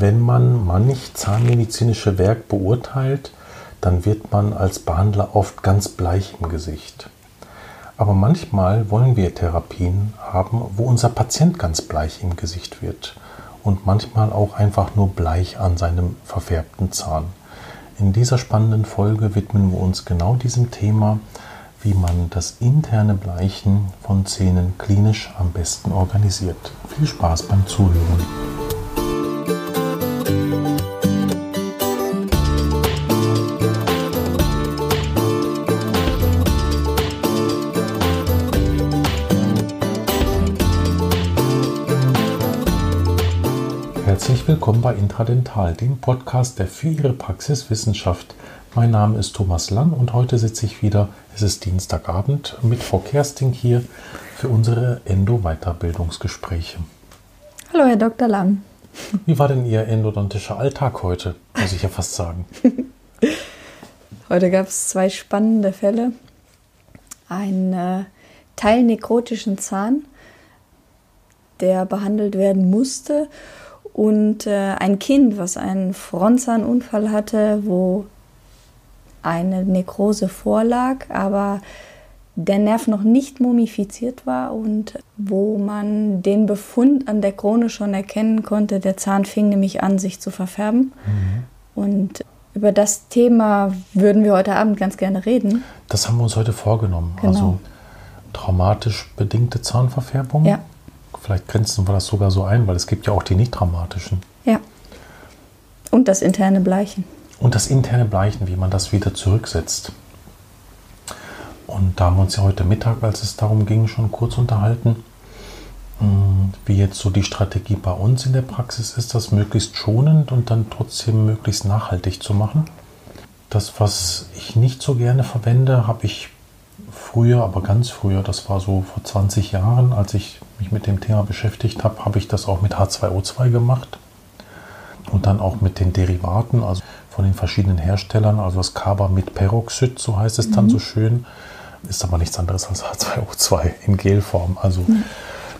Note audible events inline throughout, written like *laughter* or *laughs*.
Wenn man manch zahnmedizinische Werk beurteilt, dann wird man als Behandler oft ganz bleich im Gesicht. Aber manchmal wollen wir Therapien haben, wo unser Patient ganz bleich im Gesicht wird und manchmal auch einfach nur bleich an seinem verfärbten Zahn. In dieser spannenden Folge widmen wir uns genau diesem Thema, wie man das interne Bleichen von Zähnen klinisch am besten organisiert. Viel Spaß beim Zuhören. Willkommen bei Intradental, dem Podcast, der für Ihre Praxis Wissenschaft. Mein Name ist Thomas Lang und heute sitze ich wieder, es ist Dienstagabend, mit Frau Kersting hier für unsere Endo-Weiterbildungsgespräche. Hallo, Herr Dr. Lang. Wie war denn Ihr endodontischer Alltag heute, muss ich ja fast sagen? *laughs* heute gab es zwei spannende Fälle. Einen äh, teilnekrotischen Zahn, der behandelt werden musste und äh, ein Kind, was einen Frontzahnunfall hatte, wo eine Nekrose vorlag, aber der Nerv noch nicht mumifiziert war und wo man den Befund an der Krone schon erkennen konnte. Der Zahn fing nämlich an, sich zu verfärben. Mhm. Und über das Thema würden wir heute Abend ganz gerne reden. Das haben wir uns heute vorgenommen. Genau. Also traumatisch bedingte Zahnverfärbung. Ja. Vielleicht grenzen wir das sogar so ein, weil es gibt ja auch die nicht dramatischen. Ja. Und das interne Bleichen. Und das interne Bleichen, wie man das wieder zurücksetzt. Und da haben wir uns ja heute Mittag, als es darum ging, schon kurz unterhalten, hm, wie jetzt so die Strategie bei uns in der Praxis ist, das möglichst schonend und dann trotzdem möglichst nachhaltig zu machen. Das, was ich nicht so gerne verwende, habe ich früher, aber ganz früher, das war so vor 20 Jahren, als ich mich mit dem Thema beschäftigt habe, habe ich das auch mit H2O2 gemacht und dann auch mit den Derivaten, also von den verschiedenen Herstellern, also das Kaba mit Peroxid, so heißt es mhm. dann so schön, ist aber nichts anderes als H2O2 in Gelform. Also mhm.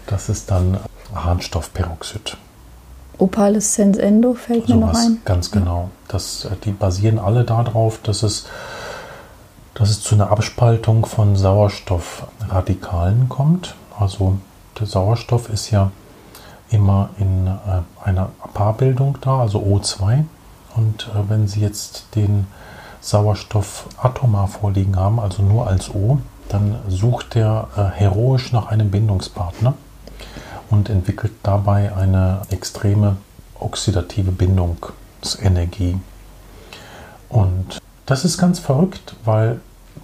das ist dann Harnstoffperoxid. Opalescence Endo fällt so mir noch ein. Ganz genau. Das, äh, die basieren alle darauf, dass es, dass es zu einer Abspaltung von Sauerstoffradikalen kommt. Also Sauerstoff ist ja immer in äh, einer Paarbildung da, also O2. Und äh, wenn Sie jetzt den Sauerstoff atomar vorliegen haben, also nur als O, dann sucht er äh, heroisch nach einem Bindungspartner und entwickelt dabei eine extreme oxidative Bindungsenergie. Und das ist ganz verrückt, weil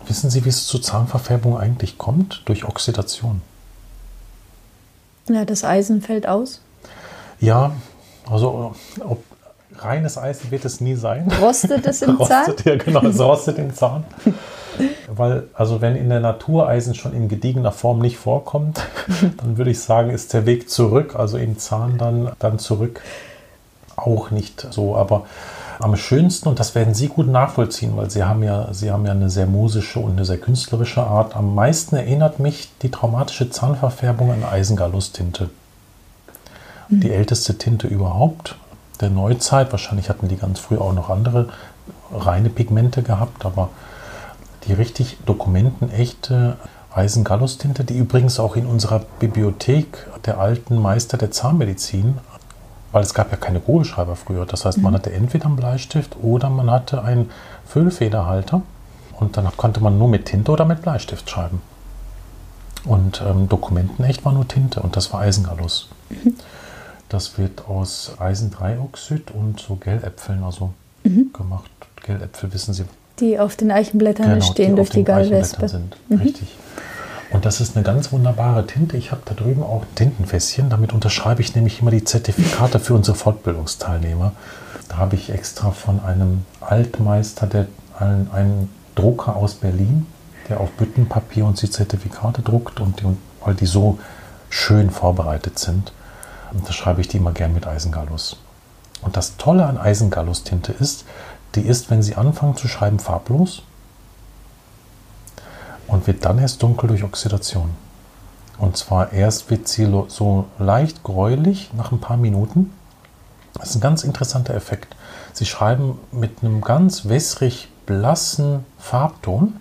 wissen Sie, wie es zu Zahnverfärbung eigentlich kommt? Durch Oxidation. Ja, das Eisen fällt aus. Ja, also ob reines Eisen wird es nie sein. Rostet es im *laughs* rostet, Zahn? Ja, genau, es rostet im Zahn. Weil, also wenn in der Natur Eisen schon in gediegener Form nicht vorkommt, *laughs* dann würde ich sagen, ist der Weg zurück, also im Zahn dann, dann zurück auch nicht so. Aber am schönsten, und das werden Sie gut nachvollziehen, weil Sie haben ja, Sie haben ja eine sehr musische und eine sehr künstlerische Art. Am meisten erinnert mich die traumatische Zahnverfärbung an Eisengallus-Tinte. Mhm. Die älteste Tinte überhaupt der Neuzeit. Wahrscheinlich hatten die ganz früh auch noch andere reine Pigmente gehabt, aber die richtig dokumentenechte Eisengallus-Tinte, die übrigens auch in unserer Bibliothek der alten Meister der Zahnmedizin weil es gab ja keine Kugelschreiber früher. Das heißt, man mhm. hatte entweder einen Bleistift oder man hatte einen Füllfederhalter und dann konnte man nur mit Tinte oder mit Bleistift schreiben. Und ähm, Dokumentenecht war nur Tinte und das war Eisengallus. Mhm. Das wird aus Eisendreioxid und so Gelläpfeln also mhm. gemacht. Gelläpfel wissen Sie. Die auf den Eichenblättern genau, stehen die durch die Gallwespe. sind. Mhm. Richtig. Und das ist eine ganz wunderbare Tinte. Ich habe da drüben auch ein Tintenfässchen. Damit unterschreibe ich nämlich immer die Zertifikate für unsere Fortbildungsteilnehmer. Da habe ich extra von einem Altmeister, der einen, einen Drucker aus Berlin, der auf Büttenpapier uns die Zertifikate druckt und die, weil die so schön vorbereitet sind, unterschreibe ich die immer gern mit Eisengallus. Und das Tolle an Eisengallus-Tinte ist, die ist, wenn Sie anfangen zu schreiben, farblos und wird dann erst dunkel durch Oxidation. Und zwar erst wird sie so leicht gräulich nach ein paar Minuten. Das ist ein ganz interessanter Effekt. Sie schreiben mit einem ganz wässrig blassen Farbton.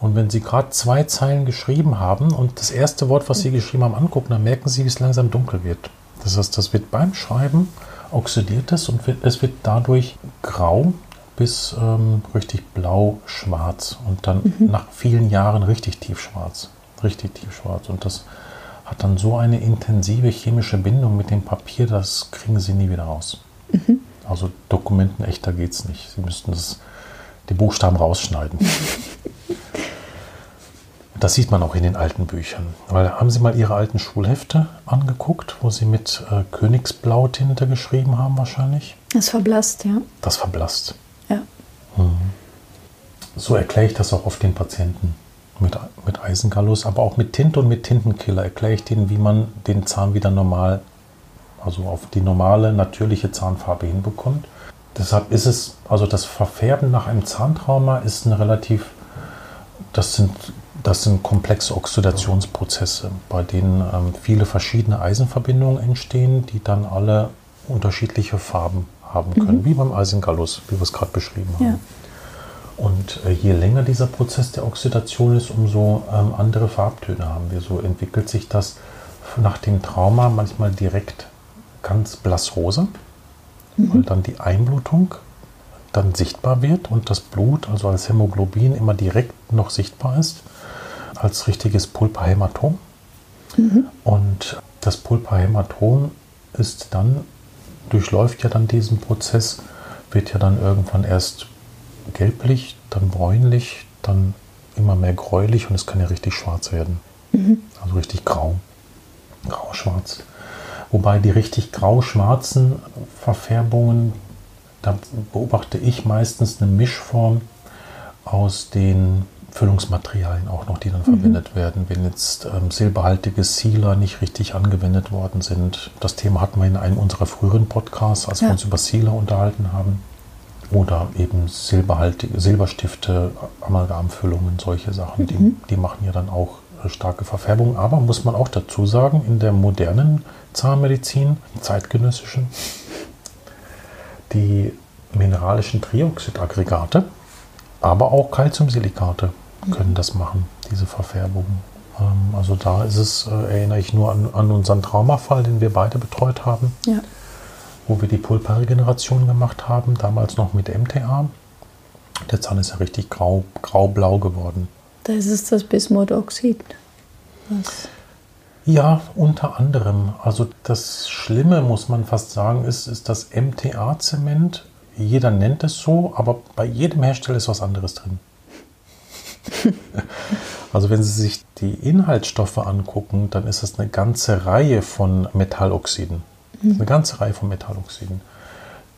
Und wenn Sie gerade zwei Zeilen geschrieben haben und das erste Wort, was Sie geschrieben haben, angucken, dann merken Sie, wie es langsam dunkel wird. Das heißt, das wird beim Schreiben oxidiert es und es wird dadurch grau bis ähm, richtig blau-schwarz und dann mhm. nach vielen Jahren richtig tiefschwarz. Richtig tiefschwarz. Und das hat dann so eine intensive chemische Bindung mit dem Papier, das kriegen Sie nie wieder raus. Mhm. Also Dokumenten echter geht es nicht. Sie müssten das, die Buchstaben rausschneiden. *laughs* Das sieht man auch in den alten Büchern. Weil haben Sie mal Ihre alten Schulhefte angeguckt, wo Sie mit äh, Königsblautinte geschrieben haben wahrscheinlich? Das verblasst, ja. Das verblasst. Mhm. So erkläre ich das auch oft den Patienten mit, mit Eisengallus, aber auch mit Tinte und mit Tintenkiller erkläre ich denen, wie man den Zahn wieder normal, also auf die normale, natürliche Zahnfarbe hinbekommt. Deshalb ist es, also das Verfärben nach einem Zahntrauma ist ein relativ, das sind das sind komplexe Oxidationsprozesse, bei denen ähm, viele verschiedene Eisenverbindungen entstehen, die dann alle unterschiedliche Farben haben können, mhm. wie beim Eisengallus, wie wir es gerade beschrieben haben. Ja. Und äh, je länger dieser Prozess der Oxidation ist, umso ähm, andere Farbtöne haben wir. So entwickelt sich das nach dem Trauma manchmal direkt ganz blassrosa, mhm. weil dann die Einblutung dann sichtbar wird und das Blut, also als Hämoglobin, immer direkt noch sichtbar ist als richtiges Pulperhämatom. Mhm. Und das Pulperhämatom ist dann, durchläuft ja dann diesen Prozess, wird ja dann irgendwann erst gelblich, dann bräunlich, dann immer mehr gräulich und es kann ja richtig schwarz werden. Mhm. Also richtig grau, grau-schwarz. Wobei die richtig grau-schwarzen Verfärbungen, da beobachte ich meistens eine Mischform aus den Füllungsmaterialien auch noch, die dann mhm. verwendet werden, wenn jetzt ähm, silberhaltige Sealer nicht richtig angewendet worden sind. Das Thema hatten wir in einem unserer früheren Podcasts, als ja. wir uns über Sealer unterhalten haben. Oder eben silberhaltige, Silberstifte, Amalgamfüllungen, solche Sachen, mhm. die, die machen ja dann auch äh, starke Verfärbung. Aber muss man auch dazu sagen, in der modernen Zahnmedizin, zeitgenössischen, die mineralischen Trioxidaggregate, aber auch Calciumsilikate können das machen, diese Verfärbung. Ähm, also da ist es, äh, erinnere ich nur an, an, unseren Traumafall, den wir beide betreut haben, ja. wo wir die Pulperregeneration gemacht haben, damals noch mit MTA. Der Zahn ist ja richtig grau, grau-blau geworden. Da ist es das Bismutoxid. Was? Ja, unter anderem. Also das Schlimme, muss man fast sagen, ist, ist das MTA-Zement. Jeder nennt es so, aber bei jedem Hersteller ist was anderes drin. *laughs* also wenn Sie sich die Inhaltsstoffe angucken, dann ist das eine ganze Reihe von Metalloxiden. Mhm. Eine ganze Reihe von Metalloxiden,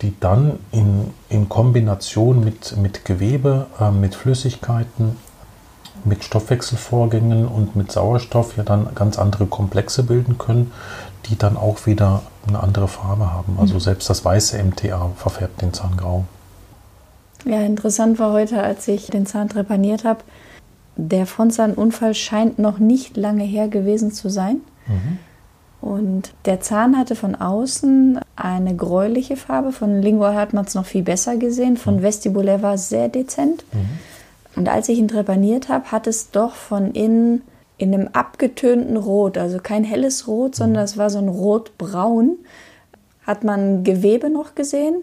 die dann in, in Kombination mit, mit Gewebe, äh, mit Flüssigkeiten, mit Stoffwechselvorgängen und mit Sauerstoff ja dann ganz andere Komplexe bilden können, die dann auch wieder eine andere Farbe haben. Also mhm. selbst das weiße MTA verfärbt den Zahn grau. Ja, interessant war heute, als ich den Zahn trepaniert habe, der Frontzahnunfall scheint noch nicht lange her gewesen zu sein. Mhm. Und der Zahn hatte von außen eine gräuliche Farbe. Von Lingua hat man es noch viel besser gesehen. Von mhm. Vestibulär war es sehr dezent. Mhm. Und als ich ihn trepaniert habe, hat es doch von innen in einem abgetönten Rot, also kein helles Rot, sondern mhm. es war so ein Rotbraun, hat man Gewebe noch gesehen.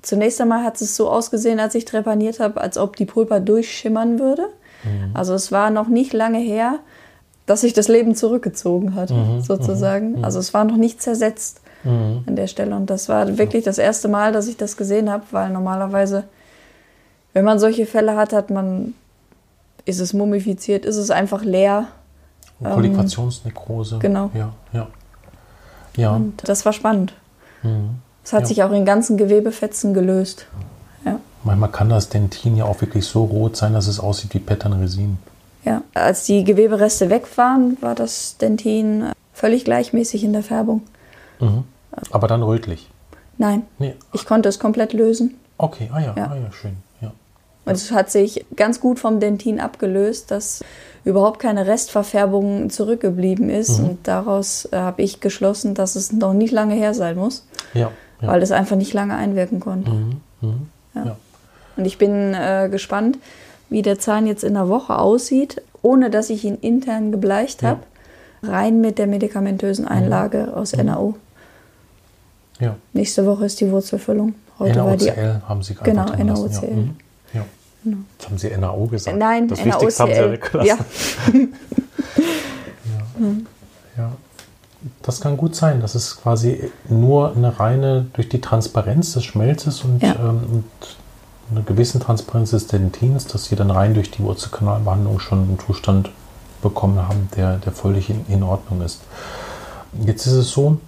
Zunächst einmal hat es so ausgesehen, als ich trepaniert habe, als ob die Pulpa durchschimmern würde. Mhm. Also es war noch nicht lange her, dass sich das Leben zurückgezogen hat, mhm. sozusagen. Mhm. Also es war noch nicht zersetzt mhm. an der Stelle. Und das war wirklich das erste Mal, dass ich das gesehen habe, weil normalerweise, wenn man solche Fälle hat, hat man, ist es mumifiziert, ist es einfach leer. Kollektionsnekrose. Ähm, genau. Ja, ja. ja. Und das war spannend. Mhm. Es hat ja. sich auch in ganzen Gewebefetzen gelöst. Ja. Manchmal kann das Dentin ja auch wirklich so rot sein, dass es aussieht wie Patternresin. Ja, als die Gewebereste weg waren, war das Dentin völlig gleichmäßig in der Färbung. Mhm. Aber dann rötlich? Nein. Nee. Ich konnte es komplett lösen. Okay, ah ja, ja. Ah ja schön. Und es hat sich ganz gut vom Dentin abgelöst, dass überhaupt keine Restverfärbung zurückgeblieben ist. Mhm. Und daraus äh, habe ich geschlossen, dass es noch nicht lange her sein muss. Ja. Ja. weil es einfach nicht lange einwirken konnte. Mhm. Mhm. Ja. Und ich bin äh, gespannt, wie der Zahn jetzt in der Woche aussieht, ohne dass ich ihn intern gebleicht habe. Rein mit der medikamentösen Einlage aus NAO. ja. Nächste Woche ist die Wurzelfüllung. Heute war die. NaOCL haben Sie Genau, drin lassen, NaOCL. Ja. Ja. Jetzt haben Sie NAO gesagt. Nein, das Wichtigste haben Sie ja NaOCL. weggelassen. *laughs* Ja. Ja. Das kann gut sein. Das ist quasi nur eine reine, durch die Transparenz des Schmelzes und, Ja. ähm, und eine gewisse Transparenz des Dentins, dass sie dann rein durch die Wurzelkanalbehandlung schon einen Zustand bekommen haben, der, der völlig in, in Ordnung ist. Jetzt ist es so,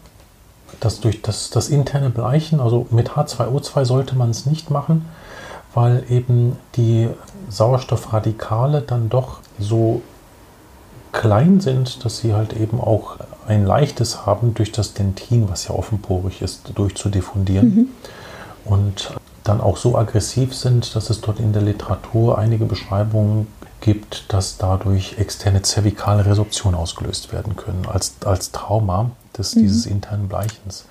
dass durch das, das interne Bleichen, also mit H2O2 sollte man es nicht machen, weil eben die Sauerstoffradikale dann doch so klein sind, dass sie halt eben auch ein leichtes haben, durch das Dentin, was ja offenporig ist, durchzudiffundieren. Und dann auch so aggressiv sind, dass es dort in der Literatur einige Beschreibungen gibt, dass dadurch externe zervikale Resorption ausgelöst werden können, als, als Trauma des, dieses internen Bleichens.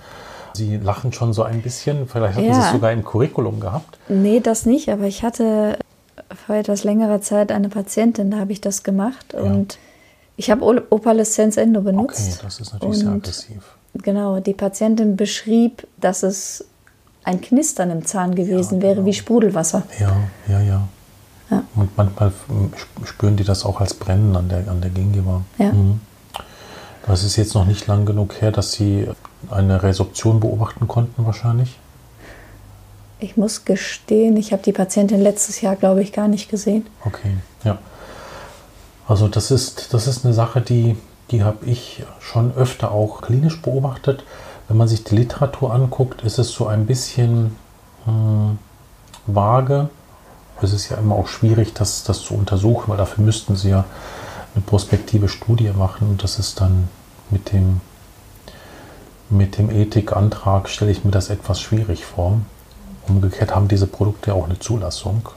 Sie lachen schon so ein bisschen, vielleicht hatten Sie es Ja. sogar im Curriculum gehabt. Nee, das nicht, aber ich hatte vor etwas längerer Zeit eine Patientin, da habe ich das gemacht und ich habe Opaleszenz Endo Okay, benutzt. das ist natürlich sehr aggressiv. Genau, die Patientin beschrieb, dass es ein Knistern im Zahn gewesen wäre, wie Sprudelwasser. Ja, ja, ja. Ja. Und manchmal sp- spüren die das auch als Brennen an der, an der Gingiva. Ja. Mhm. Das ist jetzt noch nicht lang genug her, dass Sie eine Resorption beobachten konnten, wahrscheinlich. Ich muss gestehen, ich habe die Patientin letztes Jahr, glaube ich, gar nicht gesehen. Okay, ja. Also das ist, das ist eine Sache, die, die habe ich schon öfter auch klinisch beobachtet. Wenn man sich die Literatur anguckt, ist es so ein bisschen hm, vage. Es ist ja immer auch schwierig, das, das zu untersuchen, weil dafür müssten sie ja eine prospektive Studie machen und das ist dann mit dem, mit dem Ethikantrag, stelle ich mir das etwas schwierig vor. Umgekehrt haben diese Produkte ja auch eine Zulassung.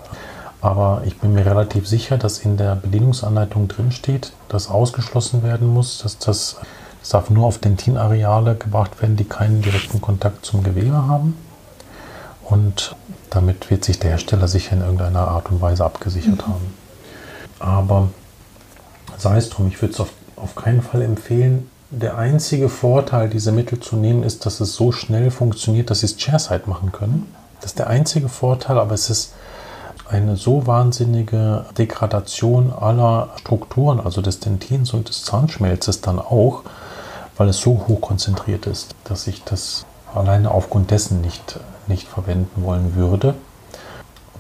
Aber ich bin mir relativ sicher, dass in der Bedienungsanleitung drinsteht, dass ausgeschlossen werden muss, dass das, das darf nur auf Dentinareale gebracht werden, die keinen direkten Kontakt zum Gewebe haben. Und damit wird sich der Hersteller sicher in irgendeiner Art und Weise abgesichert haben. Aber sei es drum, ich würde es auf, auf keinen Fall empfehlen. Der einzige Vorteil, diese Mittel zu nehmen, ist, dass es so schnell funktioniert, dass Sie es Chairside machen können. Das ist der einzige Vorteil, aber es ist eine so wahnsinnige Degradation aller Strukturen, also des Dentins und des Zahnschmelzes dann auch, weil es so hoch konzentriert ist, dass ich das alleine aufgrund dessen nicht, nicht verwenden wollen würde,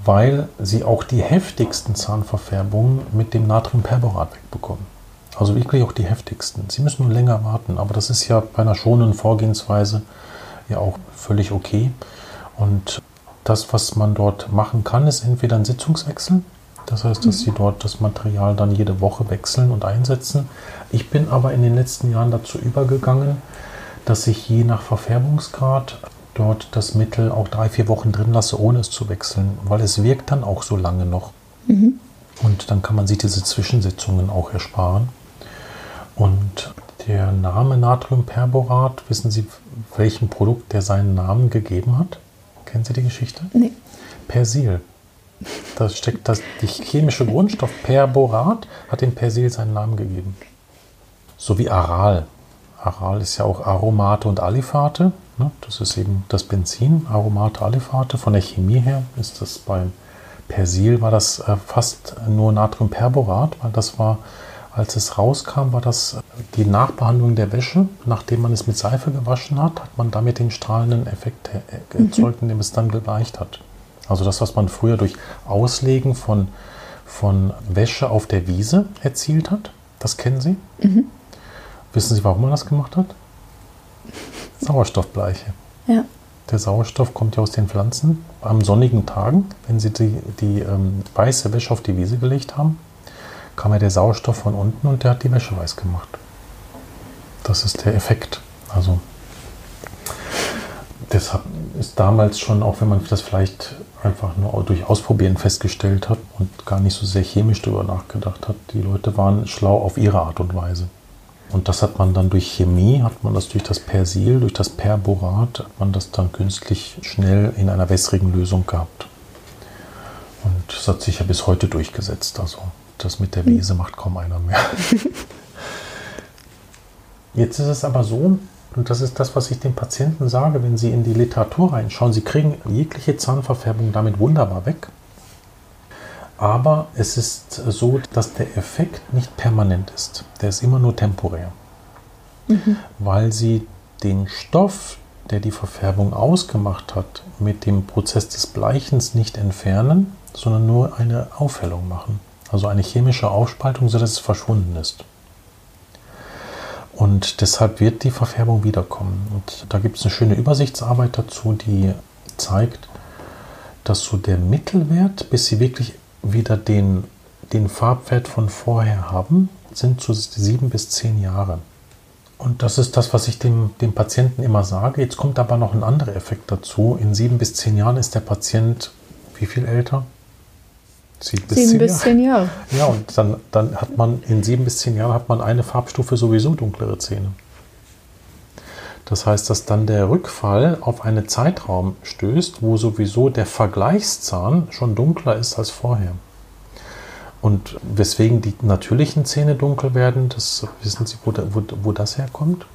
weil sie auch die heftigsten Zahnverfärbungen mit dem Natriumperborat wegbekommen. Also wirklich auch die heftigsten. Sie müssen nur länger warten, aber das ist ja bei einer schonenden Vorgehensweise ja auch völlig okay. Und das, was man dort machen kann, ist entweder ein Sitzungswechsel. Das heißt, dass Sie dort das Material dann jede Woche wechseln und einsetzen. Ich bin aber in den letzten Jahren dazu übergegangen, dass ich je nach Verfärbungsgrad dort das Mittel auch drei, vier Wochen drin lasse, ohne es zu wechseln, weil es wirkt dann auch so lange noch. Und dann kann man sich diese Zwischensitzungen auch ersparen. Und der Name Natriumperborat, wissen Sie, welchem Produkt der seinen Namen gegeben hat? Kennen Sie die Geschichte? Nee. Persil. Da steckt das, die chemische Grundstoff Perborat hat dem Persil seinen Namen gegeben. So wie Aral. Aral ist ja auch Aromate und Aliphate. Ne? Das ist eben das Benzin, Aromate, Aliphate. Von der Chemie her ist das beim Persil war das äh, fast nur Natriumperborat, weil das war, als es rauskam, war das die Nachbehandlung der Wäsche. Nachdem man es mit Seife gewaschen hat, hat man damit den strahlenden Effekt äh, erzeugt, indem es dann gebleicht hat. Also das, was man früher durch Auslegen von, von Wäsche auf der Wiese erzielt hat, das kennen Sie. Wissen Sie, warum man das gemacht hat? Sauerstoffbleiche. Ja. Der Sauerstoff kommt ja aus den Pflanzen. Am sonnigen Tagen, wenn sie die, die ähm, weiße Wäsche auf die Wiese gelegt haben, kam ja der Sauerstoff von unten und der hat die Wäsche weiß gemacht. Das ist der Effekt. Also deshalb ist damals schon, auch wenn man das vielleicht einfach nur durch Ausprobieren festgestellt hat und gar nicht so sehr chemisch darüber nachgedacht hat, die Leute waren schlau auf ihre Art und Weise. Und das hat man dann durch Chemie, hat man das durch das Persil, durch das Perborat, hat man das dann künstlich schnell in einer wässrigen Lösung gehabt. Und das hat sich ja bis heute durchgesetzt. Also das mit der Wese macht kaum einer mehr. *laughs* Jetzt ist es aber so, und das ist das, was ich den Patienten sage, wenn sie in die Literatur reinschauen, sie kriegen jegliche Zahnverfärbung damit wunderbar weg. Aber es ist so, dass der Effekt nicht permanent ist. Der ist immer nur temporär. Mhm. Weil sie den Stoff, der die Verfärbung ausgemacht hat, mit dem Prozess des Bleichens nicht entfernen, sondern nur eine Aufhellung machen. Also eine chemische Aufspaltung, sodass es verschwunden ist. Und deshalb wird die Verfärbung wiederkommen. Und da gibt es eine schöne Übersichtsarbeit dazu, die zeigt, dass so der Mittelwert, bis sie wirklich wieder den, den Farbwert von vorher haben, sind so sieben bis zehn Jahre. Und das ist das, was ich dem, dem Patienten immer sage. Jetzt kommt aber noch ein anderer Effekt dazu. In sieben bis zehn Jahren ist der Patient wie viel älter? Sieben bis, sieben bis zehn Jahre. Ja, und dann, dann hat man in sieben bis zehn Jahren hat man eine Farbstufe sowieso dunklere Zähne. Das heißt, dass dann der Rückfall auf einen Zeitraum stößt, wo sowieso der Vergleichszahn schon dunkler ist als vorher. Und weswegen die natürlichen Zähne dunkel werden, das wissen Sie, wo, wo, wo das herkommt?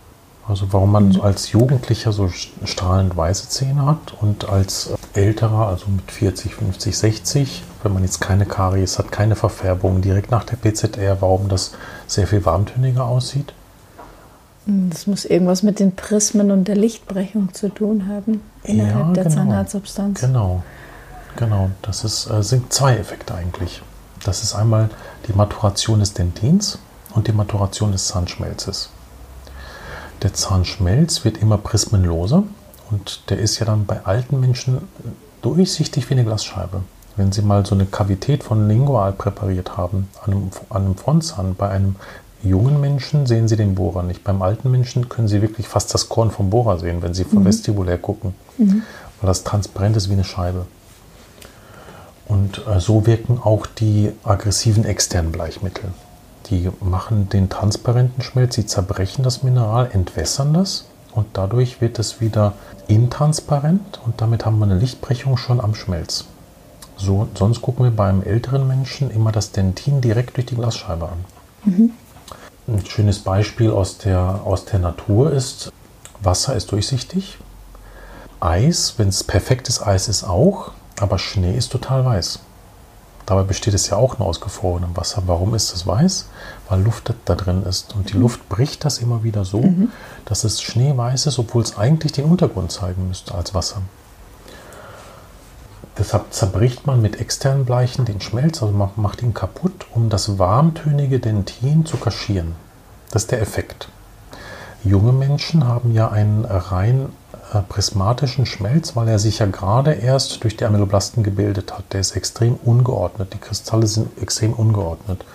Also warum man mhm. als Jugendlicher so strahlend weiße Zähne hat und als älterer, also mit 40, 50, 60, wenn man jetzt keine Karies hat, keine Verfärbung, direkt nach der PZR, warum das sehr viel warmtöniger aussieht? Das muss irgendwas mit den Prismen und der Lichtbrechung zu tun haben innerhalb ja, der genau. Zahnhartsubstanz. Genau, genau. Das ist, äh, sind zwei Effekte eigentlich. Das ist einmal die Maturation des Dentins und die Maturation des Zahnschmelzes. Der Zahnschmelz wird immer prismenloser und der ist ja dann bei alten Menschen durchsichtig wie eine Glasscheibe. Wenn Sie mal so eine Kavität von Lingual präpariert haben, an einem, an einem Frontzahn, bei einem jungen Menschen sehen Sie den Bohrer nicht. Beim alten Menschen können Sie wirklich fast das Korn vom Bohrer sehen, wenn Sie von mhm. vestibulär gucken, mhm. weil das transparent ist wie eine Scheibe. Und äh, so wirken auch die aggressiven externen Bleichmittel. Die machen den transparenten Schmelz, sie zerbrechen das Mineral, entwässern das und dadurch wird es wieder intransparent und damit haben wir eine Lichtbrechung schon am Schmelz. So, sonst gucken wir beim älteren Menschen immer das Dentin direkt durch die Glasscheibe an. Mhm. Ein schönes Beispiel aus der, aus der Natur ist, Wasser ist durchsichtig, Eis, wenn es perfektes Eis ist, auch, aber Schnee ist total weiß. Dabei besteht es ja auch nur aus gefrorenem Wasser. Warum ist es weiß? Weil Luft da drin ist. Und die mhm. Luft bricht das immer wieder so, mhm. dass es schneeweiß ist, obwohl es eigentlich den Untergrund zeigen müsste als Wasser. Deshalb zerbricht man mit externen Bleichen den Schmelz, also man macht ihn kaputt, um das warmtönige Dentin zu kaschieren. Das ist der Effekt. Junge Menschen haben ja einen rein äh, prismatischen Schmelz, weil er sich ja gerade erst durch die Amyloblasten gebildet hat. Der ist extrem ungeordnet. Die Kristalle sind extrem ungeordnet.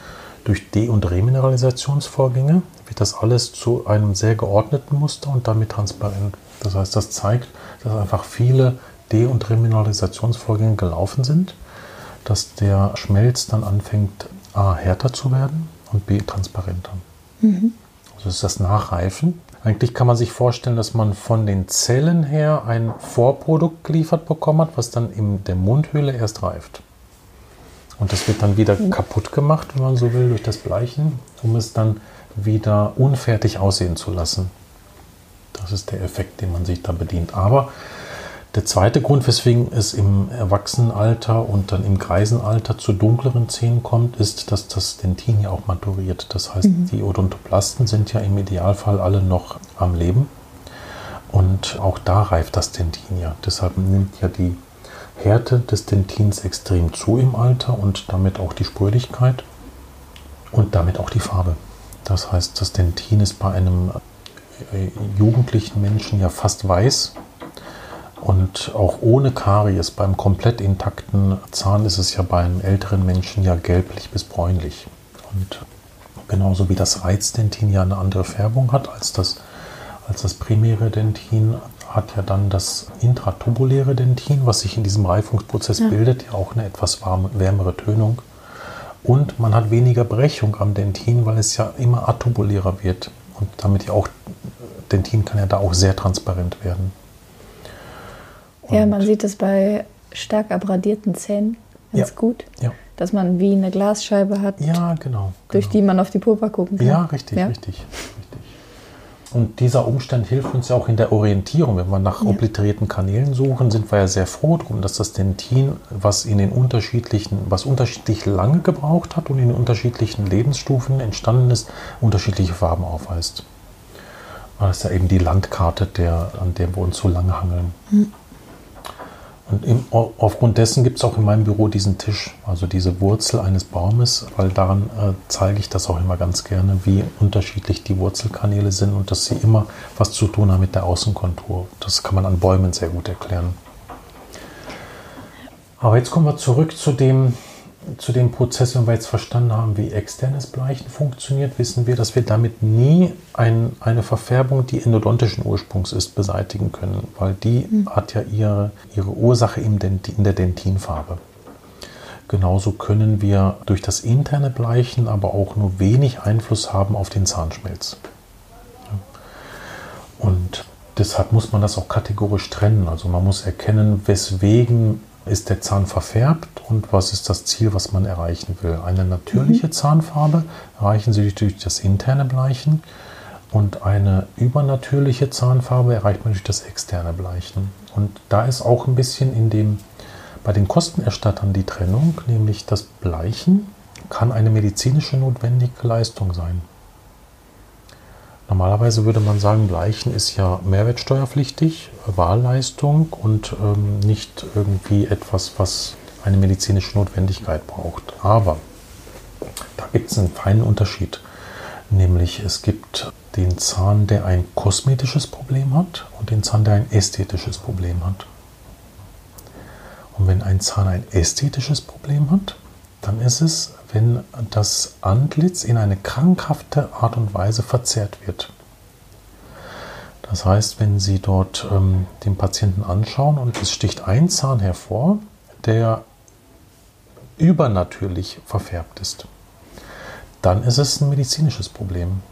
Durch De- und Remineralisationsvorgänge wird das alles zu einem sehr geordneten Muster und damit transparent. Das heißt, das zeigt, dass einfach viele De- und Remineralisationsvorgänge gelaufen sind, dass der Schmelz dann anfängt, A, härter zu werden und B, transparenter. Mhm. Also ist das Nachreifen. Eigentlich kann man sich vorstellen, dass man von den Zellen her ein Vorprodukt geliefert bekommen hat, was dann in der Mundhöhle erst reift. Und das wird dann wieder mhm. kaputt gemacht, wenn man so will, durch das Bleichen, um es dann wieder unfertig aussehen zu lassen. Das ist der Effekt, den man sich da bedient. Aber der zweite Grund, weswegen es im Erwachsenenalter und dann im Greisenalter zu dunkleren Zähnen kommt, ist, dass das Dentin ja auch maturiert. Das heißt, mhm. die Odontoplasten sind ja im Idealfall alle noch am Leben. Und auch da reift das Dentin ja. Deshalb nimmt ja die Härte des Dentins extrem zu im Alter und damit auch die Sprödigkeit und damit auch die Farbe. Das heißt, das Dentin ist bei einem äh, jugendlichen Menschen ja fast weiß und auch ohne Karies, beim komplett intakten Zahn ist es ja beim älteren Menschen ja gelblich bis bräunlich. Und genauso wie das Reizdentin ja eine andere Färbung hat als das, als das primäre Dentin, hat ja dann das intratubuläre Dentin, was sich in diesem Reifungsprozess ja. bildet, ja auch eine etwas warme, wärmere Tönung. Und man hat weniger Brechung am Dentin, weil es ja immer atubulärer wird. Und damit ja auch, Dentin kann ja da auch sehr transparent werden. Ja, man sieht es bei stark abradierten Zähnen ganz ja. gut. Ja. Dass man wie eine Glasscheibe hat, ja, genau, durch genau. die man auf die Pulper gucken kann. Ja, richtig, ja. richtig, richtig. Und dieser Umstand hilft uns ja auch in der Orientierung. Wenn wir nach ja. obliterierten Kanälen suchen, sind wir ja sehr froh drum, dass das Dentin, was in den unterschiedlichen, was unterschiedlich lange gebraucht hat und in den unterschiedlichen Lebensstufen entstanden ist, unterschiedliche Farben aufweist. Das ist ja eben die Landkarte, der, an der wir uns so lange hangeln. Mhm. Und im, aufgrund dessen gibt es auch in meinem Büro diesen Tisch, also diese Wurzel eines Baumes, weil daran äh, zeige ich das auch immer ganz gerne, wie unterschiedlich die Wurzelkanäle sind und dass sie immer was zu tun haben mit der Außenkontur. Das kann man an Bäumen sehr gut erklären. Aber jetzt kommen wir zurück zu dem, zu dem Prozess, wenn wir jetzt verstanden haben, wie externes Bleichen funktioniert, wissen wir, dass wir damit nie ein, eine Verfärbung, die endodontischen Ursprungs ist, beseitigen können, weil die mhm. hat ja ihre, ihre Ursache in der Dentinfarbe. Genauso können wir durch das interne Bleichen aber auch nur wenig Einfluss haben auf den Zahnschmelz. Und deshalb muss man das auch kategorisch trennen. Also man muss erkennen, weswegen ist der Zahn verfärbt und was ist das Ziel, was man erreichen will. Eine natürliche mhm. Zahnfarbe erreichen Sie durch das interne Bleichen und eine übernatürliche Zahnfarbe erreicht man durch das externe Bleichen. Und da ist auch ein bisschen in dem, bei den Kostenerstattern die Trennung, nämlich das Bleichen kann eine medizinische notwendige Leistung sein. Normalerweise würde man sagen, Bleichen ist ja mehrwertsteuerpflichtig, Wahlleistung und ähm, nicht irgendwie etwas, was eine medizinische Notwendigkeit braucht. Aber da gibt es einen feinen Unterschied. Nämlich es gibt den Zahn, der ein kosmetisches Problem hat und den Zahn, der ein ästhetisches Problem hat. Und wenn ein Zahn ein ästhetisches Problem hat, dann ist es, wenn das Antlitz in eine krankhafte Art und Weise verzerrt wird. Das heißt, wenn Sie dort ähm, den Patienten anschauen und es sticht ein Zahn hervor, der übernatürlich verfärbt ist, dann ist es ein medizinisches Problem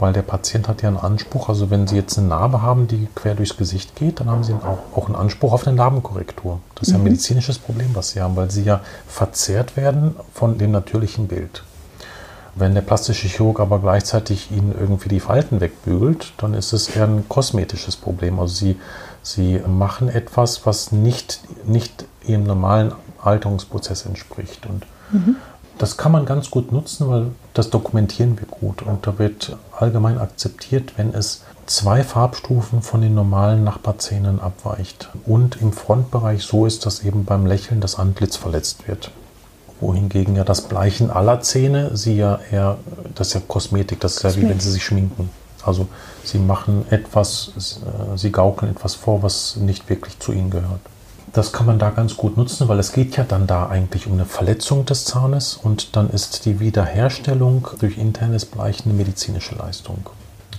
weil der Patient hat ja einen Anspruch, also wenn Sie jetzt eine Narbe haben, die quer durchs Gesicht geht, dann haben Sie auch, auch einen Anspruch auf eine Narbenkorrektur. Das ist mhm. ja ein mhm. medizinisches Problem, was Sie haben, weil Sie ja verzerrt werden von dem natürlichen Bild. Wenn der plastische Chirurg aber gleichzeitig Ihnen irgendwie die Falten wegbügelt, dann ist es eher ein kosmetisches Problem. Also Sie, Sie machen etwas, was nicht, nicht Ihrem normalen Alterungsprozess entspricht. Und mhm. Das kann man ganz gut nutzen, weil das dokumentieren wir gut. Und da wird allgemein akzeptiert, wenn es zwei Farbstufen von den normalen Nachbarzähnen abweicht. Und im Frontbereich so ist, dass eben beim Lächeln das Antlitz verletzt wird. Wohingegen ja das Bleichen aller Zähne, sie ja eher, das ist ja Kosmetik, das ist ja wie wenn sie sich schminken. Also sie machen etwas, sie gaukeln etwas vor, was nicht wirklich zu ihnen gehört. Das kann man da ganz gut nutzen, weil es geht ja dann da eigentlich um eine Verletzung des Zahnes und dann ist die Wiederherstellung durch internes Bleichen eine medizinische Leistung.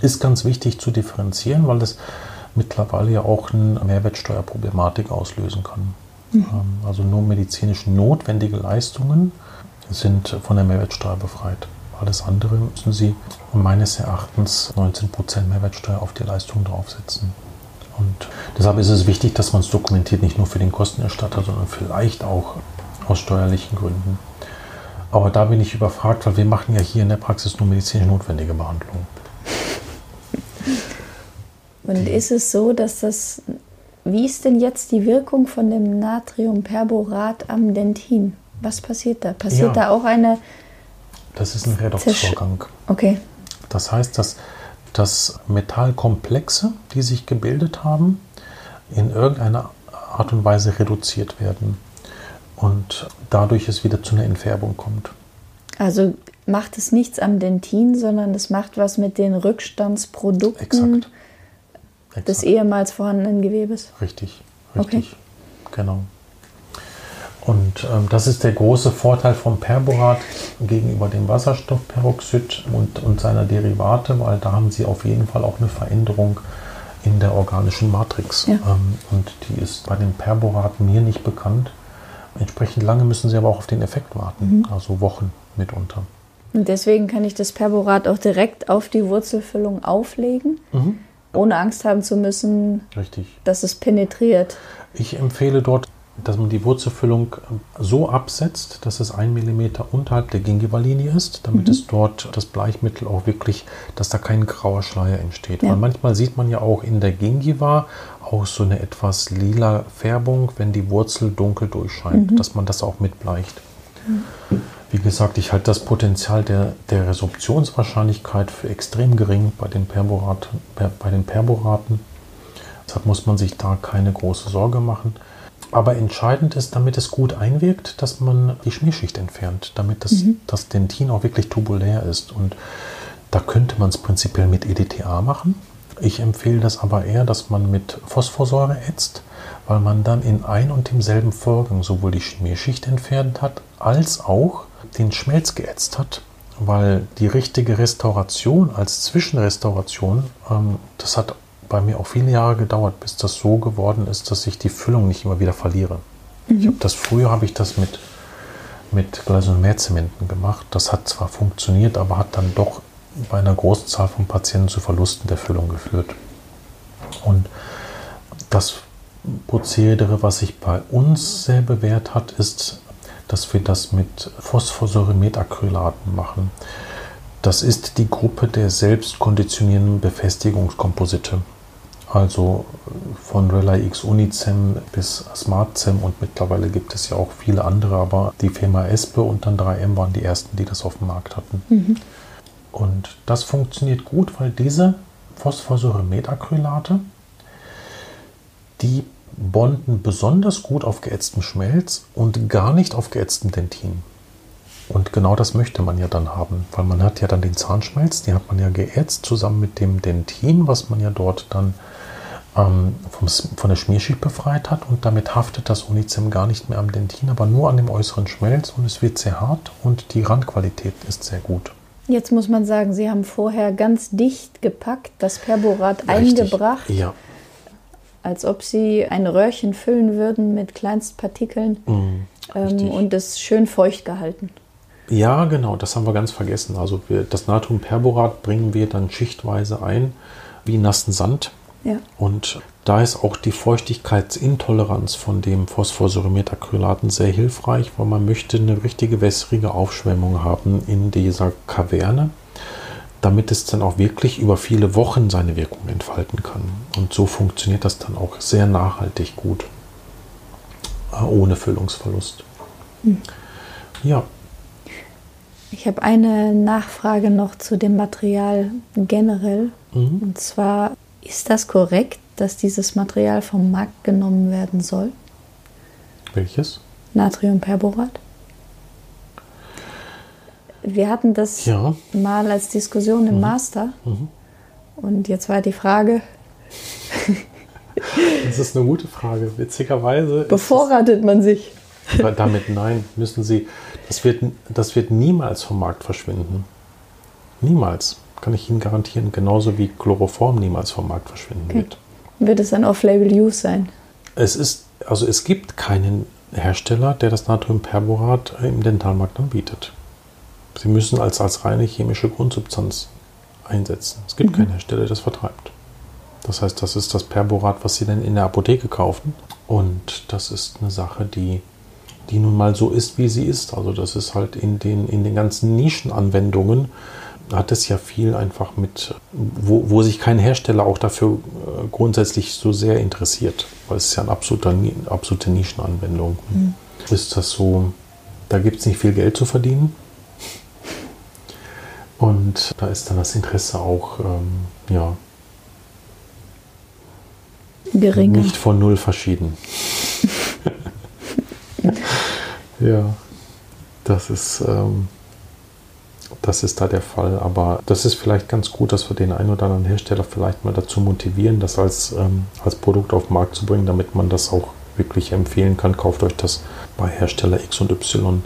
Ist ganz wichtig zu differenzieren, weil das mittlerweile ja auch eine Mehrwertsteuerproblematik auslösen kann. Mhm. Ähm, also nur medizinisch notwendige Leistungen sind von der Mehrwertsteuer befreit. Alles andere müssen Sie meines Erachtens 19% Mehrwertsteuer auf die Leistung draufsetzen. Und deshalb ist es wichtig, dass man es dokumentiert, nicht nur für den Kostenerstatter, sondern vielleicht auch aus steuerlichen Gründen. Aber da bin ich überfragt, weil wir machen ja hier in der Praxis nur medizinisch notwendige Behandlungen. Und ist es so, dass das, wie ist denn jetzt die Wirkung von dem Natriumperborat am Dentin? Was passiert da? Passiert ja, da auch eine... Das ist ein Redoxvorgang. Okay. Das heißt, dass dass Metallkomplexe, die sich gebildet haben, in irgendeiner Art und Weise reduziert werden und dadurch es wieder zu einer Entfärbung kommt. Also macht es nichts am Dentin, sondern es macht was mit den Rückstandsprodukten Exakt. Exakt. des ehemals vorhandenen Gewebes. Richtig, richtig. Okay. Genau. Und ähm, das ist der große Vorteil vom Perborat gegenüber dem Wasserstoffperoxid und, und seiner Derivate, weil da haben sie auf jeden Fall auch eine Veränderung in der organischen Matrix. Ja. Ähm, und die ist bei dem Perborat mir nicht bekannt. Entsprechend lange müssen sie aber auch auf den Effekt warten, mhm. also Wochen mitunter. Und deswegen kann ich das Perborat auch direkt auf die Wurzelfüllung auflegen, mhm. ohne Angst haben zu müssen, Richtig. dass es penetriert. Ich empfehle dort, dass man die Wurzelfüllung so absetzt, dass es ein Millimeter unterhalb der Gingiva-Linie ist, damit mhm. es dort das Bleichmittel auch wirklich, dass da kein grauer Schleier entsteht. Ja. Weil manchmal sieht man ja auch in der Gingiva auch so eine etwas lila Färbung, wenn die Wurzel dunkel durchscheint, mhm. dass man das auch mitbleicht. Mhm. Wie gesagt, ich halte das Potenzial der, der Resorptionswahrscheinlichkeit für extrem gering bei den, Perborat, bei den Perboraten. Deshalb muss man sich da keine große Sorge machen. Aber entscheidend ist, damit es gut einwirkt, dass man die Schmierschicht entfernt, damit das, mhm. das Dentin auch wirklich tubulär ist. Und da könnte man es prinzipiell mit EDTA machen. Ich empfehle das aber eher, dass man mit Phosphorsäure ätzt, weil man dann in ein und demselben Vorgang sowohl die Schmierschicht entfernt hat, als auch den Schmelz geätzt hat, weil die richtige Restauration als Zwischenrestauration, ähm, das hat bei mir auch viele Jahre gedauert, bis das so geworden ist, dass ich die Füllung nicht immer wieder verliere. Mhm. Ich habe das früher habe ich das mit mit Gleis- und Meerzementen gemacht. Das hat zwar funktioniert, aber hat dann doch bei einer großen Zahl von Patienten zu Verlusten der Füllung geführt. Und das Prozedere, was sich bei uns sehr bewährt hat, ist dass wir das mit Phosphorsäuremetacrylaten machen. Das ist die Gruppe der selbstkonditionierenden Befestigungskomposite. Also von Relay X Unicem bis SmartCem und mittlerweile gibt es ja auch viele andere, aber die Firma Espe und dann 3M waren die ersten, die das auf dem Markt hatten. Mhm. Und das funktioniert gut, weil diese Phosphorsäuremetacrylate, die bonden besonders gut auf geätztem Schmelz und gar nicht auf geätztem Dentin. Und genau das möchte man ja dann haben, weil man hat ja dann den Zahnschmelz, den hat man ja geätzt zusammen mit dem Dentin, was man ja dort dann ähm, vom, von der Schmierschicht befreit hat und damit haftet das Unicem gar nicht mehr am Dentin, aber nur an dem äußeren Schmelz und es wird sehr hart und die Randqualität ist sehr gut. Jetzt muss man sagen, Sie haben vorher ganz dicht gepackt, das Perborat Richtig. eingebracht. Ja als ob sie ein Röhrchen füllen würden mit Kleinstpartikeln mm, ähm, und es schön feucht gehalten. Ja, genau, das haben wir ganz vergessen. Also wir, das Natriumperborat bringen wir dann schichtweise ein, wie nassen Sand. Ja. Und da ist auch die Feuchtigkeitsintoleranz von dem Phosphorsäuremetacrylaten sehr hilfreich, weil man möchte eine richtige wässrige Aufschwemmung haben in dieser Kaverne damit es dann auch wirklich über viele Wochen seine Wirkung entfalten kann. Und so funktioniert das dann auch sehr nachhaltig gut, äh, ohne Füllungsverlust. Mhm. Ja. Ich habe eine Nachfrage noch zu dem Material generell. Mhm. Und zwar, ist das korrekt, dass dieses Material vom Markt genommen werden soll? Welches? Natriumperborat. Wir hatten das ja. mal als Diskussion im mhm. Master. Mhm. Und jetzt war die Frage. das ist eine gute Frage. Witzigerweise. Bevorratet man sich? Damit nein, müssen Sie. Das wird, das wird niemals vom Markt verschwinden. Niemals. Kann ich Ihnen garantieren. Genauso wie Chloroform niemals vom Markt verschwinden okay. wird. Wird es ein Off-Label-Use sein? Es ist, also es gibt keinen Hersteller, der das Natriumperborat im Dentalmarkt anbietet. Sie müssen als, als reine chemische Grundsubstanz einsetzen. Es gibt mhm. keine Hersteller, der das vertreibt. Das heißt, das ist das Perborat, was Sie dann in der Apotheke kaufen. Und das ist eine Sache, die, die nun mal so ist, wie sie ist. Also das ist halt in den, in den ganzen Nischenanwendungen hat es ja viel einfach mit, wo, wo sich kein Hersteller auch dafür äh, grundsätzlich so sehr interessiert, weil es ist ja eine absolute, absolute Nischenanwendung. Mhm. Ist das so, da gibt es nicht viel Geld zu verdienen. Und da ist dann das Interesse auch, ähm, ja, Geringer. nicht von null verschieden. *laughs* ja, das ist, ähm, das ist da der Fall. Aber das ist vielleicht ganz gut, dass wir den einen oder anderen Hersteller vielleicht mal dazu motivieren, das als, ähm, als Produkt auf den Markt zu bringen, damit man das auch wirklich empfehlen kann. Kauft euch das bei Hersteller X und Y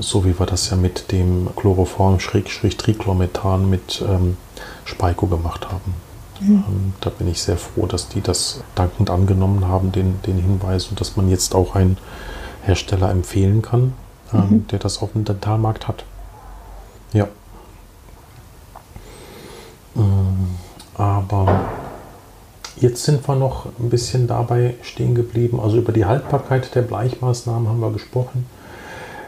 so wie wir das ja mit dem Chloroform-Trichlormethan mit ähm, Speiko gemacht haben. Mhm. Ähm, da bin ich sehr froh, dass die das dankend angenommen haben, den, den Hinweis, und dass man jetzt auch einen Hersteller empfehlen kann, ähm, mhm. der das auf dem Dentalmarkt hat. Ja. Mm, aber jetzt sind wir noch ein bisschen dabei stehen geblieben. Also über die Haltbarkeit der Bleichmaßnahmen haben wir gesprochen.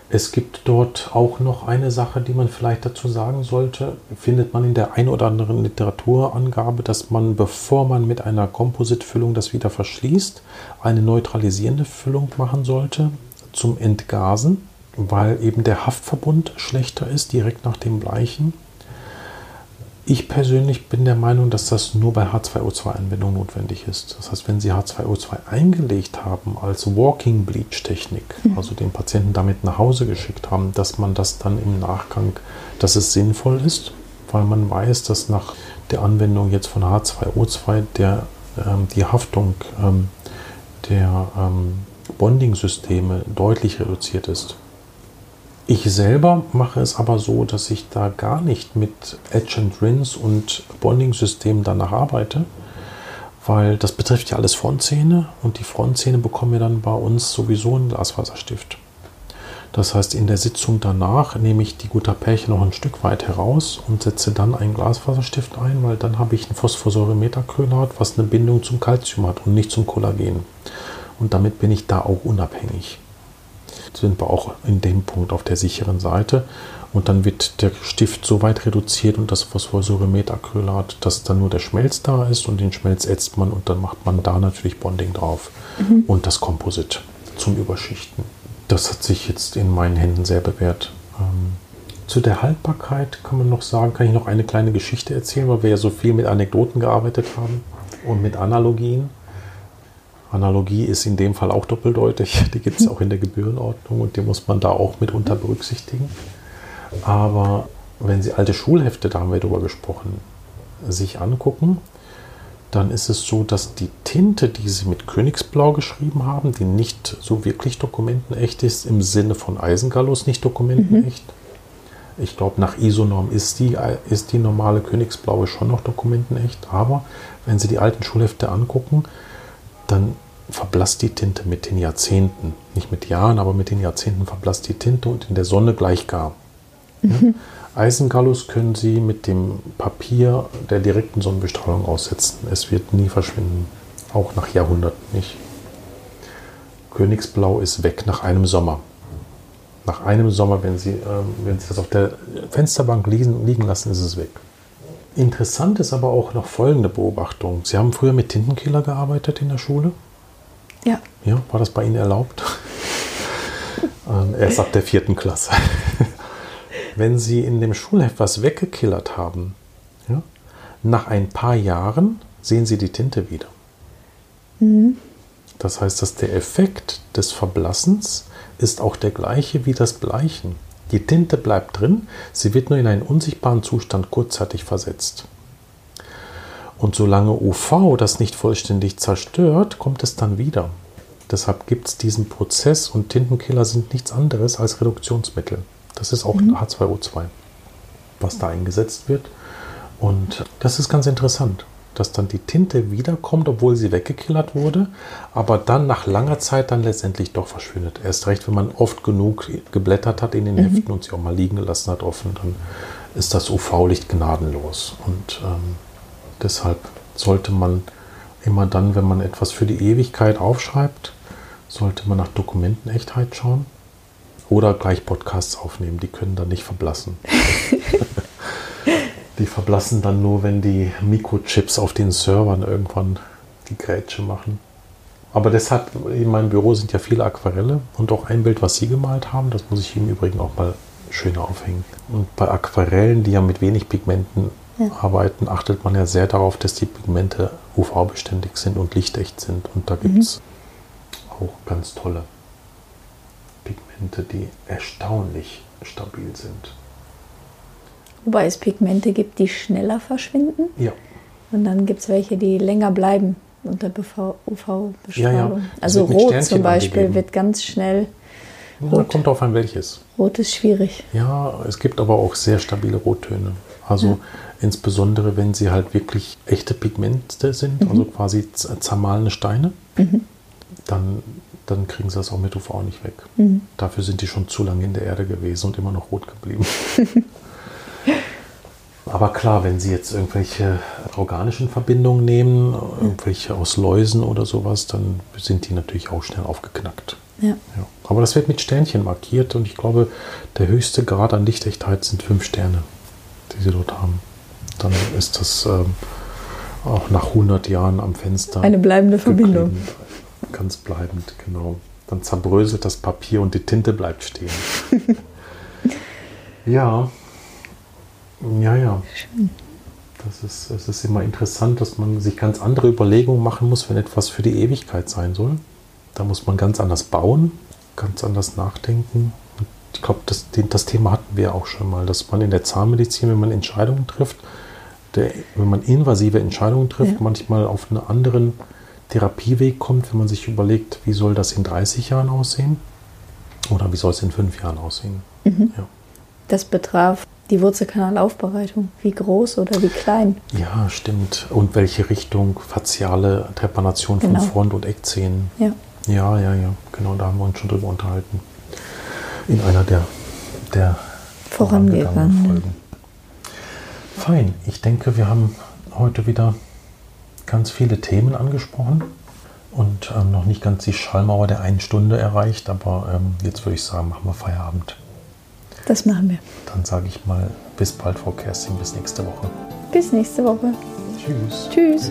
Es gibt dort auch noch eine Sache, die man vielleicht dazu sagen sollte. Findet man in der ein oder anderen Literaturangabe, dass man, bevor man mit einer Kompositfüllung das wieder verschließt, eine neutralisierende Füllung machen sollte zum Entgasen, weil eben der Haftverbund schlechter ist direkt nach dem Bleichen. Ich persönlich bin der Meinung, dass das nur bei H2O2-Anwendung notwendig ist. Das heißt, wenn Sie H2O2 eingelegt haben als Walking Bleach Technik, mhm. also den Patienten damit nach Hause geschickt haben, dass man das dann im Nachgang, dass es sinnvoll ist, weil man weiß, dass nach der Anwendung jetzt von H2O2 der, ähm, die Haftung ähm, der ähm, Bonding-Systeme deutlich reduziert ist. Ich selber mache es aber so, dass ich da gar nicht mit Edge and Rinse und Bonding-Systemen danach arbeite, weil das betrifft ja alles Frontzähne und die Frontzähne bekommen wir dann bei uns sowieso einen Glasfaserstift. Das heißt, in der Sitzung danach nehme ich die Gutapärchen noch ein Stück weit heraus und setze dann einen Glasfaserstift ein, weil dann habe ich ein Phosphorsäure-Metacrylat, was eine Bindung zum Calcium hat und nicht zum Kollagen. Und damit bin ich da auch unabhängig sind wir auch in dem Punkt auf der sicheren Seite. Und dann wird der Stift so weit reduziert und das Phosphorsäuremetacrylat, dass dann nur der Schmelz da ist und den Schmelz ätzt man und dann macht man da natürlich Bonding drauf mhm. und das Komposit zum Überschichten. Das hat sich jetzt in meinen Händen sehr bewährt. Ähm, zu der Haltbarkeit kann man noch sagen, kann ich noch eine kleine Geschichte erzählen, weil wir ja so viel mit Anekdoten gearbeitet haben und mit Analogien. Analogie ist in dem Fall auch doppeldeutig. Die gibt es auch in der Gebührenordnung und die muss man da auch mitunter berücksichtigen. Aber wenn Sie alte Schulhefte, da haben wir drüber gesprochen, sich angucken, dann ist es so, dass die Tinte, die Sie mit Königsblau geschrieben haben, die nicht so wirklich dokumentenecht ist, im Sinne von Eisengallus nicht dokumentenecht. Mhm. Ich glaube, nach ISO-Norm ist die, ist die normale Königsblaue schon noch dokumentenecht. Aber wenn Sie die alten Schulhefte angucken, dann verblasst die Tinte mit den Jahrzehnten. Nicht mit Jahren, aber mit den Jahrzehnten verblasst die Tinte und in der Sonne gleich gar. Mhm. Ja? Eisengallus können Sie mit dem Papier der direkten Sonnenbestrahlung aussetzen. Es wird nie verschwinden. Auch nach Jahrhunderten nicht. Königsblau ist weg nach einem Sommer. Nach einem Sommer, wenn Sie, äh, wenn Sie das auf der Fensterbank liegen, liegen lassen, ist es weg. Interessant ist aber auch noch folgende Beobachtung. Sie haben früher mit Tintenkiller gearbeitet in der Schule? Ja. Ja, war das bei Ihnen erlaubt? *laughs* ähm, erst ab der vierten Klasse. *laughs* Wenn Sie in dem Schulheft was weggekillert haben, ja, nach ein paar Jahren sehen Sie die Tinte wieder. Mhm. Das heißt, dass der Effekt des Verblassens ist auch der gleiche wie das Bleichen. Die Tinte bleibt drin, sie wird nur in einen unsichtbaren Zustand kurzzeitig versetzt. Und solange UV das nicht vollständig zerstört, kommt es dann wieder. Deshalb gibt es diesen Prozess und Tintenkiller sind nichts anderes als Reduktionsmittel. Das ist auch mhm. H2O2, was da eingesetzt wird. Und das ist ganz interessant dass dann die Tinte wiederkommt, obwohl sie weggekillert wurde, aber dann nach langer Zeit dann letztendlich doch verschwindet. Erst recht, wenn man oft genug geblättert hat in den mhm. Heften und sie auch mal liegen gelassen hat offen, dann ist das UV-Licht gnadenlos. Und ähm, deshalb sollte man immer dann, wenn man etwas für die Ewigkeit aufschreibt, sollte man nach Dokumentenechtheit schauen oder gleich Podcasts aufnehmen. Die können dann nicht verblassen. *laughs* Die verblassen dann nur, wenn die Mikrochips auf den Servern irgendwann die Grätsche machen. Aber deshalb, in meinem Büro sind ja viele Aquarelle und auch ein Bild, was Sie gemalt haben, das muss ich im Übrigen auch mal schön aufhängen. Und bei Aquarellen, die ja mit wenig Pigmenten ja. arbeiten, achtet man ja sehr darauf, dass die Pigmente UV-beständig sind und lichtecht sind. Und da gibt es mhm. auch ganz tolle Pigmente, die erstaunlich stabil sind. Wobei es Pigmente gibt, die schneller verschwinden. Ja. Und dann gibt es welche, die länger bleiben unter UV-Bestrahlung. Ja, ja. Also Rot zum Beispiel angegeben. wird ganz schnell. Rot. Ja, kommt auf ein welches. Rot ist schwierig. Ja, es gibt aber auch sehr stabile Rottöne. Also ja. insbesondere, wenn sie halt wirklich echte Pigmente sind, mhm. also quasi zermahlene Steine, mhm. dann, dann kriegen sie das auch mit UV nicht weg. Mhm. Dafür sind die schon zu lange in der Erde gewesen und immer noch rot geblieben. *laughs* Aber klar, wenn Sie jetzt irgendwelche organischen Verbindungen nehmen, irgendwelche aus Läusen oder sowas, dann sind die natürlich auch schnell aufgeknackt. Ja. Ja. Aber das wird mit Sternchen markiert und ich glaube, der höchste Grad an Lichtechtheit sind fünf Sterne, die Sie dort haben. Dann ist das ähm, auch nach 100 Jahren am Fenster. Eine bleibende Verbindung. geklebt. Ganz bleibend, genau. Dann zerbröselt das Papier und die Tinte bleibt stehen. *laughs* ja. Ja, ja. Das ist, es ist immer interessant, dass man sich ganz andere Überlegungen machen muss, wenn etwas für die Ewigkeit sein soll. Da muss man ganz anders bauen, ganz anders nachdenken. Und ich glaube, das, das Thema hatten wir auch schon mal, dass man in der Zahnmedizin, wenn man Entscheidungen trifft, der, wenn man invasive Entscheidungen trifft, Ja. manchmal auf einen anderen Therapieweg kommt, wenn man sich überlegt, wie soll das in 30 Jahren aussehen oder wie soll es in fünf Jahren aussehen. Ja. Das betraf die Wurzelkanalaufbereitung. Wie groß oder wie klein? ja, stimmt. Und welche Richtung faziale Trepanation von Genau. Front- und Eckzähnen. Ja. Ja, ja, ja, genau, da haben wir uns schon drüber unterhalten. In einer der, der Vorangegangenen. Folgen. Fein, ich denke, wir haben heute wieder ganz viele Themen angesprochen und ähm, noch nicht ganz die Schallmauer der einen Stunde erreicht, aber ähm, jetzt würde ich sagen, machen wir Feierabend. Das machen wir. Dann sage ich mal bis bald, Frau Kerstin, bis nächste Woche. Bis nächste Woche. Tschüss. Tschüss.